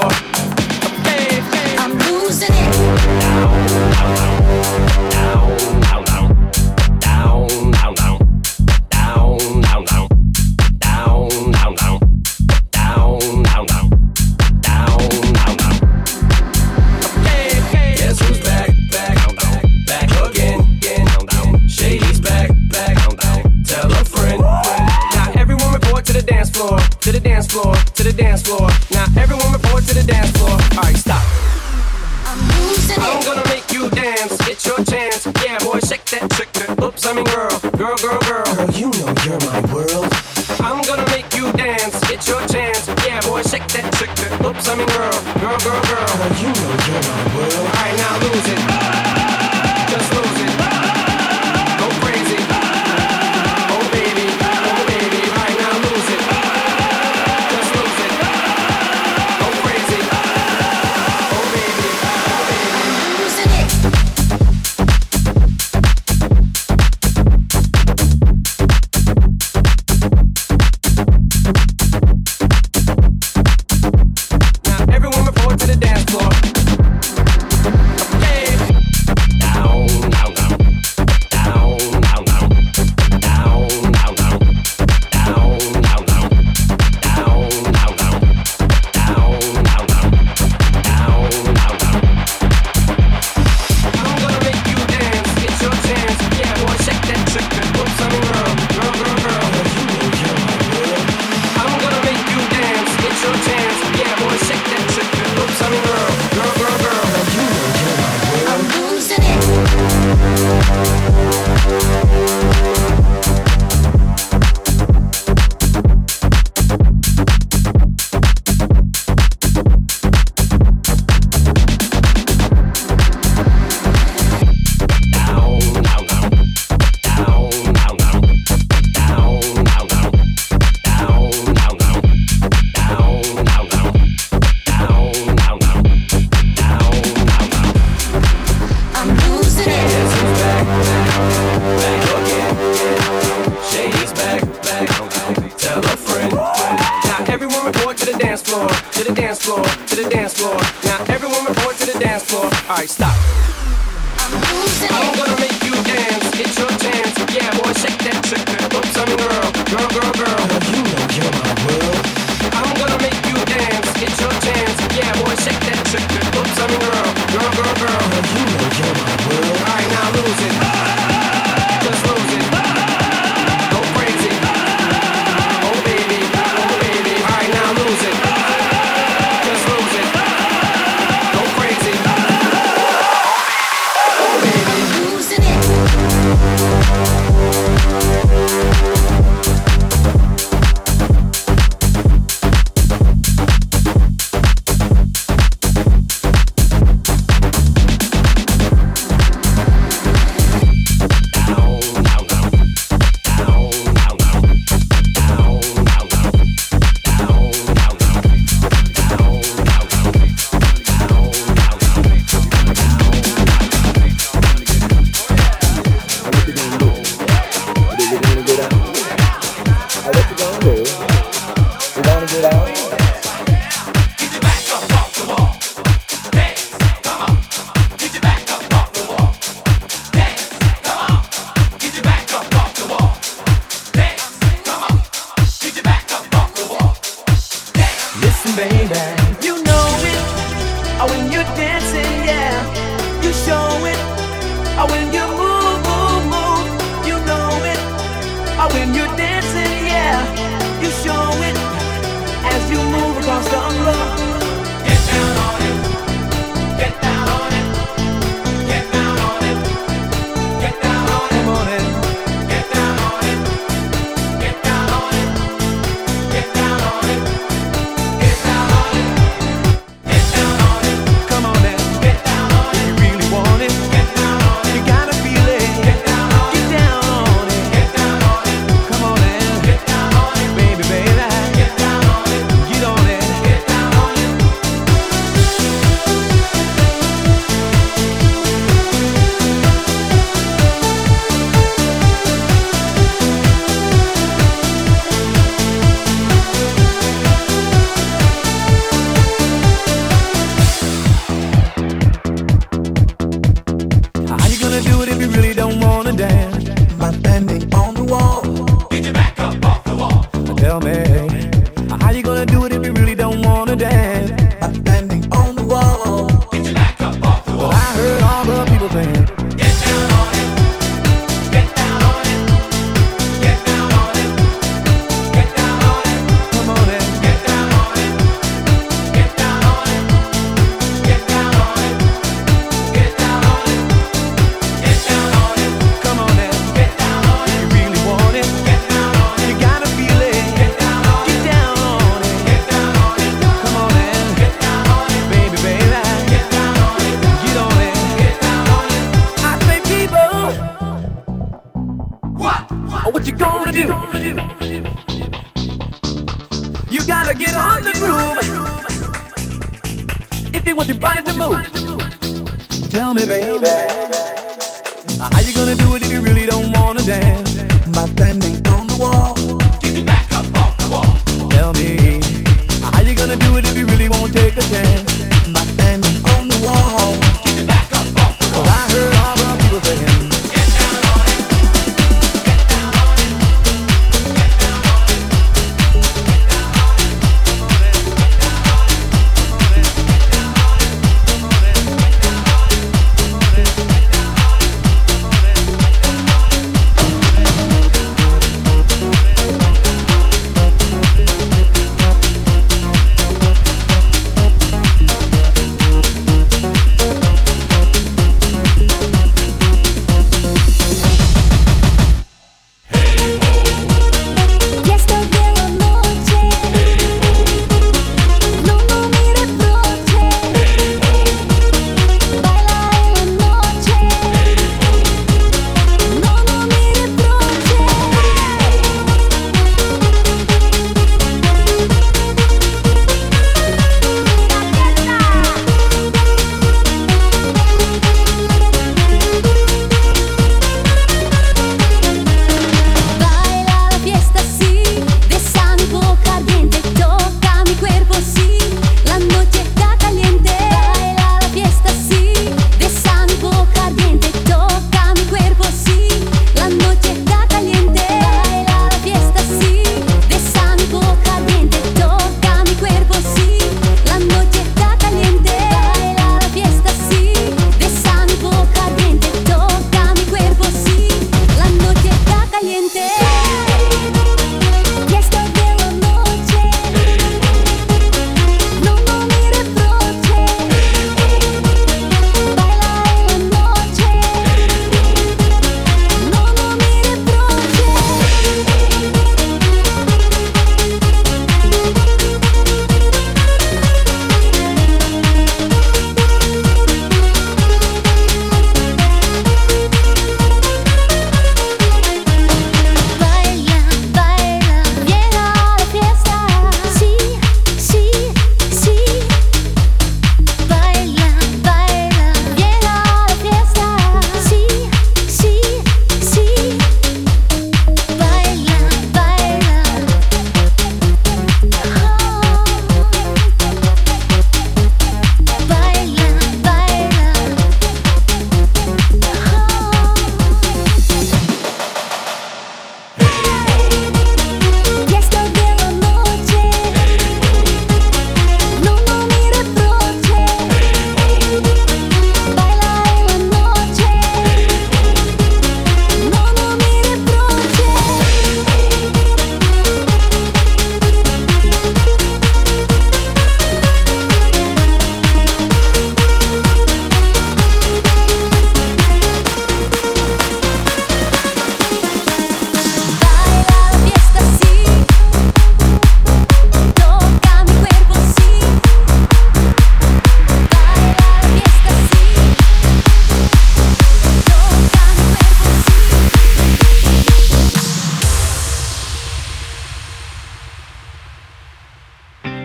to